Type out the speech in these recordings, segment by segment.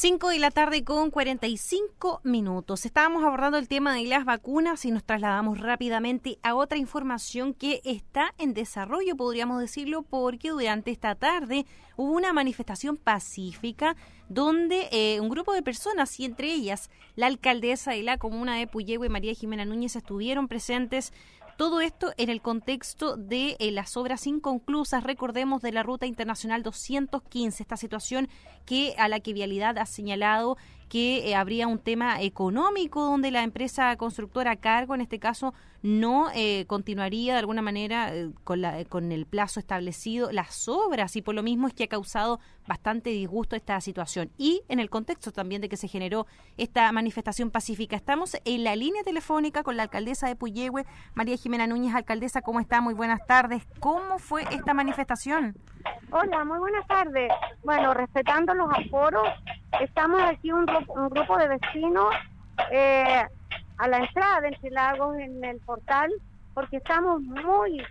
5 de la tarde con 45 minutos. Estábamos abordando el tema de las vacunas y nos trasladamos rápidamente a otra información que está en desarrollo, podríamos decirlo, porque durante esta tarde hubo una manifestación pacífica donde eh, un grupo de personas y entre ellas la alcaldesa de la comuna de Puyehue, María Jimena Núñez, estuvieron presentes todo esto en el contexto de eh, las obras inconclusas, recordemos, de la Ruta Internacional 215, esta situación que a la que Vialidad ha señalado que eh, habría un tema económico donde la empresa constructora a cargo, en este caso, no eh, continuaría de alguna manera eh, con, la, con el plazo establecido las obras y por lo mismo es que ha causado bastante disgusto esta situación. Y en el contexto también de que se generó esta manifestación pacífica, estamos en la línea telefónica con la alcaldesa de Puyehue, María Jimena Núñez, alcaldesa, ¿cómo está? Muy buenas tardes. ¿Cómo fue esta manifestación? Hola, muy buenas tardes. Bueno, respetando los aforos, estamos aquí un, un grupo de vecinos eh, a la entrada de Lagos en el portal porque estamos muy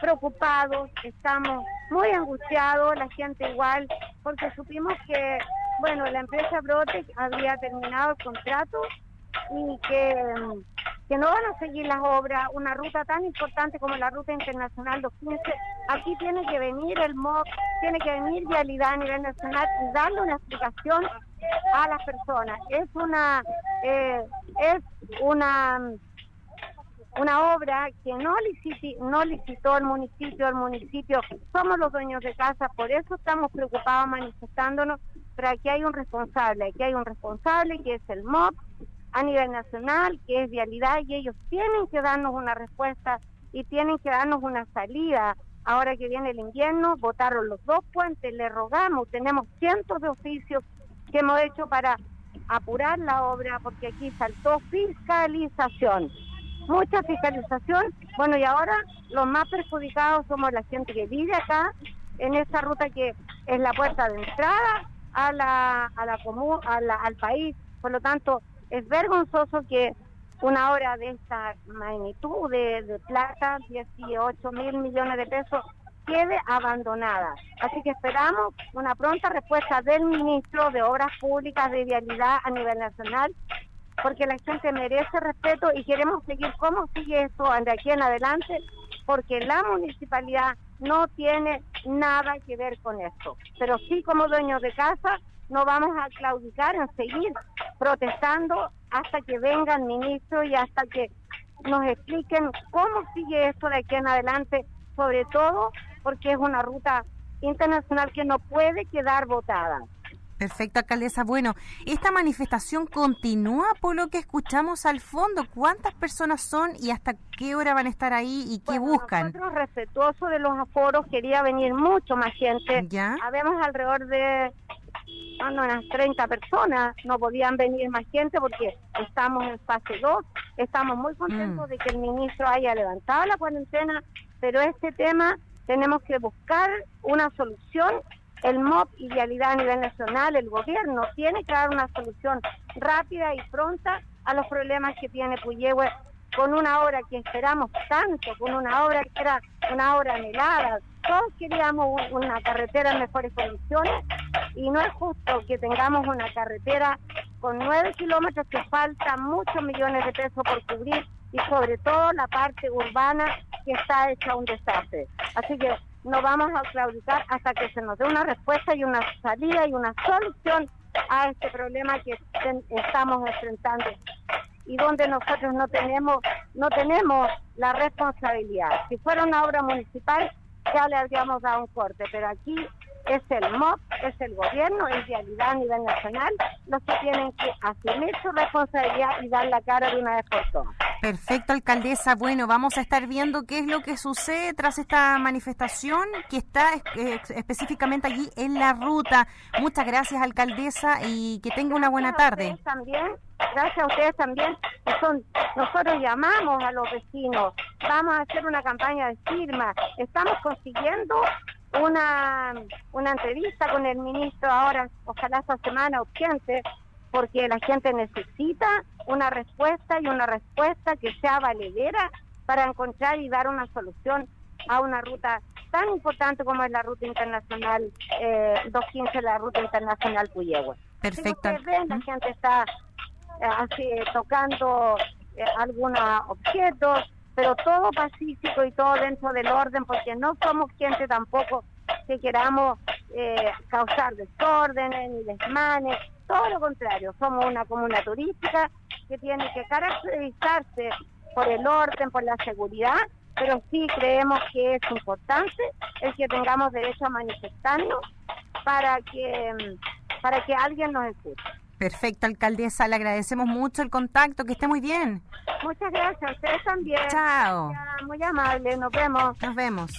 preocupados, estamos muy angustiados, la gente igual, porque supimos que, bueno, la empresa Brote había terminado el contrato y que, que no van a seguir las obras, una ruta tan importante como la Ruta Internacional 215, aquí tiene que venir el MOC, tiene que venir Vialidad a nivel nacional y darle una explicación a las personas. Es una, eh, es una una obra que no, no licitó el municipio, el municipio somos los dueños de casa, por eso estamos preocupados manifestándonos, pero aquí hay un responsable, aquí hay un responsable que es el MOP a nivel nacional, que es vialidad, y ellos tienen que darnos una respuesta y tienen que darnos una salida. Ahora que viene el invierno, votaron los dos puentes, le rogamos, tenemos cientos de oficios que hemos hecho para apurar la obra, porque aquí saltó fiscalización, mucha fiscalización. Bueno, y ahora los más perjudicados somos la gente que vive acá, en esta ruta que es la puerta de entrada a la, a la común, al país. Por lo tanto, es vergonzoso que una obra de esta magnitud de, de plata, 18 mil millones de pesos, quede abandonada. Así que esperamos una pronta respuesta del ministro de Obras Públicas de Vialidad a nivel nacional, porque la gente merece respeto y queremos seguir cómo sigue esto de aquí en adelante, porque la municipalidad no tiene nada que ver con esto. Pero sí como dueños de casa no vamos a claudicar en seguir protestando hasta que venga el ministro y hasta que nos expliquen cómo sigue esto de aquí en adelante, sobre todo porque es una ruta internacional que no puede quedar votada. Perfecto, alcaldesa. Bueno, esta manifestación continúa por lo que escuchamos al fondo. ¿Cuántas personas son y hasta qué hora van a estar ahí y qué buscan? Nosotros, respetuosos de los aforos, quería venir mucho más gente. ¿Ya? Habemos alrededor de unas 30 personas, no podían venir más gente porque estamos en fase 2. Estamos muy contentos mm. de que el ministro haya levantado la cuarentena, pero este tema tenemos que buscar una solución. El MOP y Vialidad a nivel nacional, el gobierno, tiene que dar una solución rápida y pronta a los problemas que tiene Puyehue con una obra que esperamos tanto, con una obra que era una obra anhelada. Todos queríamos una carretera en mejores condiciones y no es justo que tengamos una carretera con nueve kilómetros que falta muchos millones de pesos por cubrir y sobre todo la parte urbana que está hecha un desastre. Así que no vamos a claudicar hasta que se nos dé una respuesta y una salida y una solución a este problema que estamos enfrentando y donde nosotros no tenemos no tenemos la responsabilidad. Si fuera una obra municipal ya le habríamos dado un corte, pero aquí es el MOP, es el gobierno, en realidad a nivel nacional, los que tienen que asumir su responsabilidad y dar la cara de una vez por todas. Perfecto, alcaldesa. Bueno, vamos a estar viendo qué es lo que sucede tras esta manifestación que está eh, específicamente allí en la ruta. Muchas gracias, alcaldesa, y que tenga una buena tarde. También, gracias a ustedes también. Son, nosotros llamamos a los vecinos, vamos a hacer una campaña de firma, estamos consiguiendo una, una entrevista con el ministro ahora, ojalá esta semana urgente, porque la gente necesita una respuesta y una respuesta que sea valedera para encontrar y dar una solución a una ruta tan importante como es la ruta internacional eh, 215, la ruta internacional Puyehue. Perfecto. ven, la gente está eh, así tocando eh, algunos objetos, pero todo pacífico y todo dentro del orden, porque no somos gente tampoco que queramos eh, causar desórdenes ni desmanes, todo lo contrario, somos una comuna turística que tiene que caracterizarse por el orden, por la seguridad, pero sí creemos que es importante el que tengamos derecho a manifestarnos para que para que alguien nos escuche. Perfecto, alcaldesa, le agradecemos mucho el contacto, que esté muy bien. Muchas gracias, ustedes también. Chao. muy amable, nos vemos. Nos vemos.